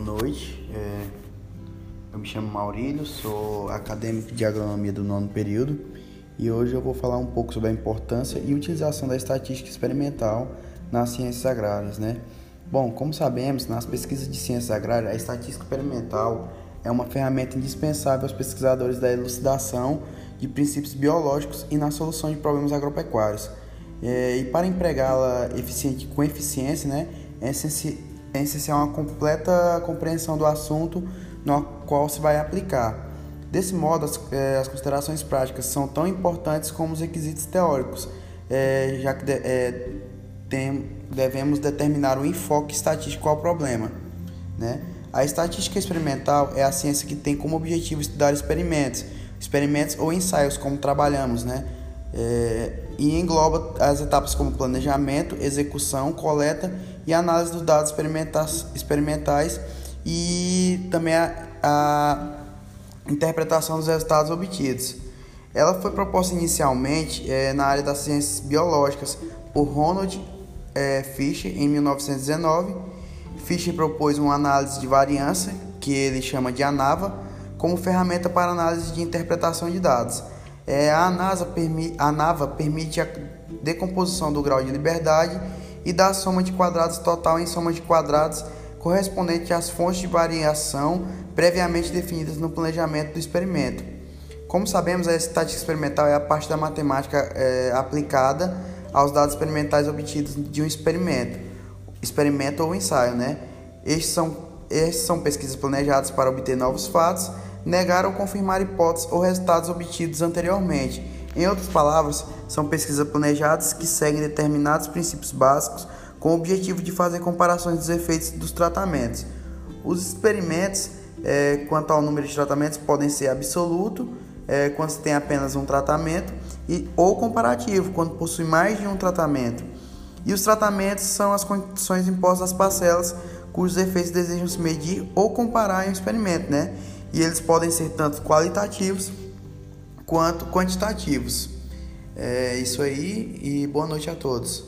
noite. É, eu me chamo Maurílio, sou acadêmico de agronomia do nono período e hoje eu vou falar um pouco sobre a importância e utilização da estatística experimental nas ciências agrárias, né? Bom, como sabemos, nas pesquisas de ciências agrárias, a estatística experimental é uma ferramenta indispensável aos pesquisadores da elucidação de princípios biológicos e na solução de problemas agropecuários. É, e para empregá-la eficiente com eficiência, né, é é essencial uma completa compreensão do assunto no qual se vai aplicar. Desse modo, as, é, as considerações práticas são tão importantes como os requisitos teóricos, é, já que de, é, tem, devemos determinar o enfoque estatístico ao problema. Né? A estatística experimental é a ciência que tem como objetivo estudar experimentos, experimentos ou ensaios, como trabalhamos, né? É, e engloba as etapas como planejamento, execução, coleta e análise dos dados experimentais, e também a, a, interpretação dos resultados obtidos. Ela foi proposta inicialmente é, na área das ciências biológicas por Ronald é, Fisher em 1919. Fisher propôs uma análise de variância, que ele chama de ANAVA, como ferramenta para análise de interpretação de dados. É, a, NASA permi a NAVA permite a decomposição do grau de liberdade e da soma de quadrados total em soma de quadrados correspondente às fontes de variação previamente definidas no planejamento do experimento. Como sabemos, a estatística experimental é a parte da matemática é, aplicada aos dados experimentais obtidos de um experimento, experimento ou ensaio, né? Estes são, estes são pesquisas planejadas para obter novos fatos negar ou confirmar hipóteses ou resultados obtidos anteriormente. Em outras palavras, são pesquisas planejadas que seguem determinados princípios básicos com o objetivo de fazer comparações dos efeitos dos tratamentos. Os experimentos é, quanto ao número de tratamentos podem ser absoluto, é, quando se tem apenas um tratamento, e, ou comparativo, quando possui mais de um tratamento. E os tratamentos são as condições impostas às parcelas cujos efeitos desejam se medir ou comparar em um experimento, né? E eles podem ser tanto qualitativos quanto quantitativos. É isso aí e boa noite a todos.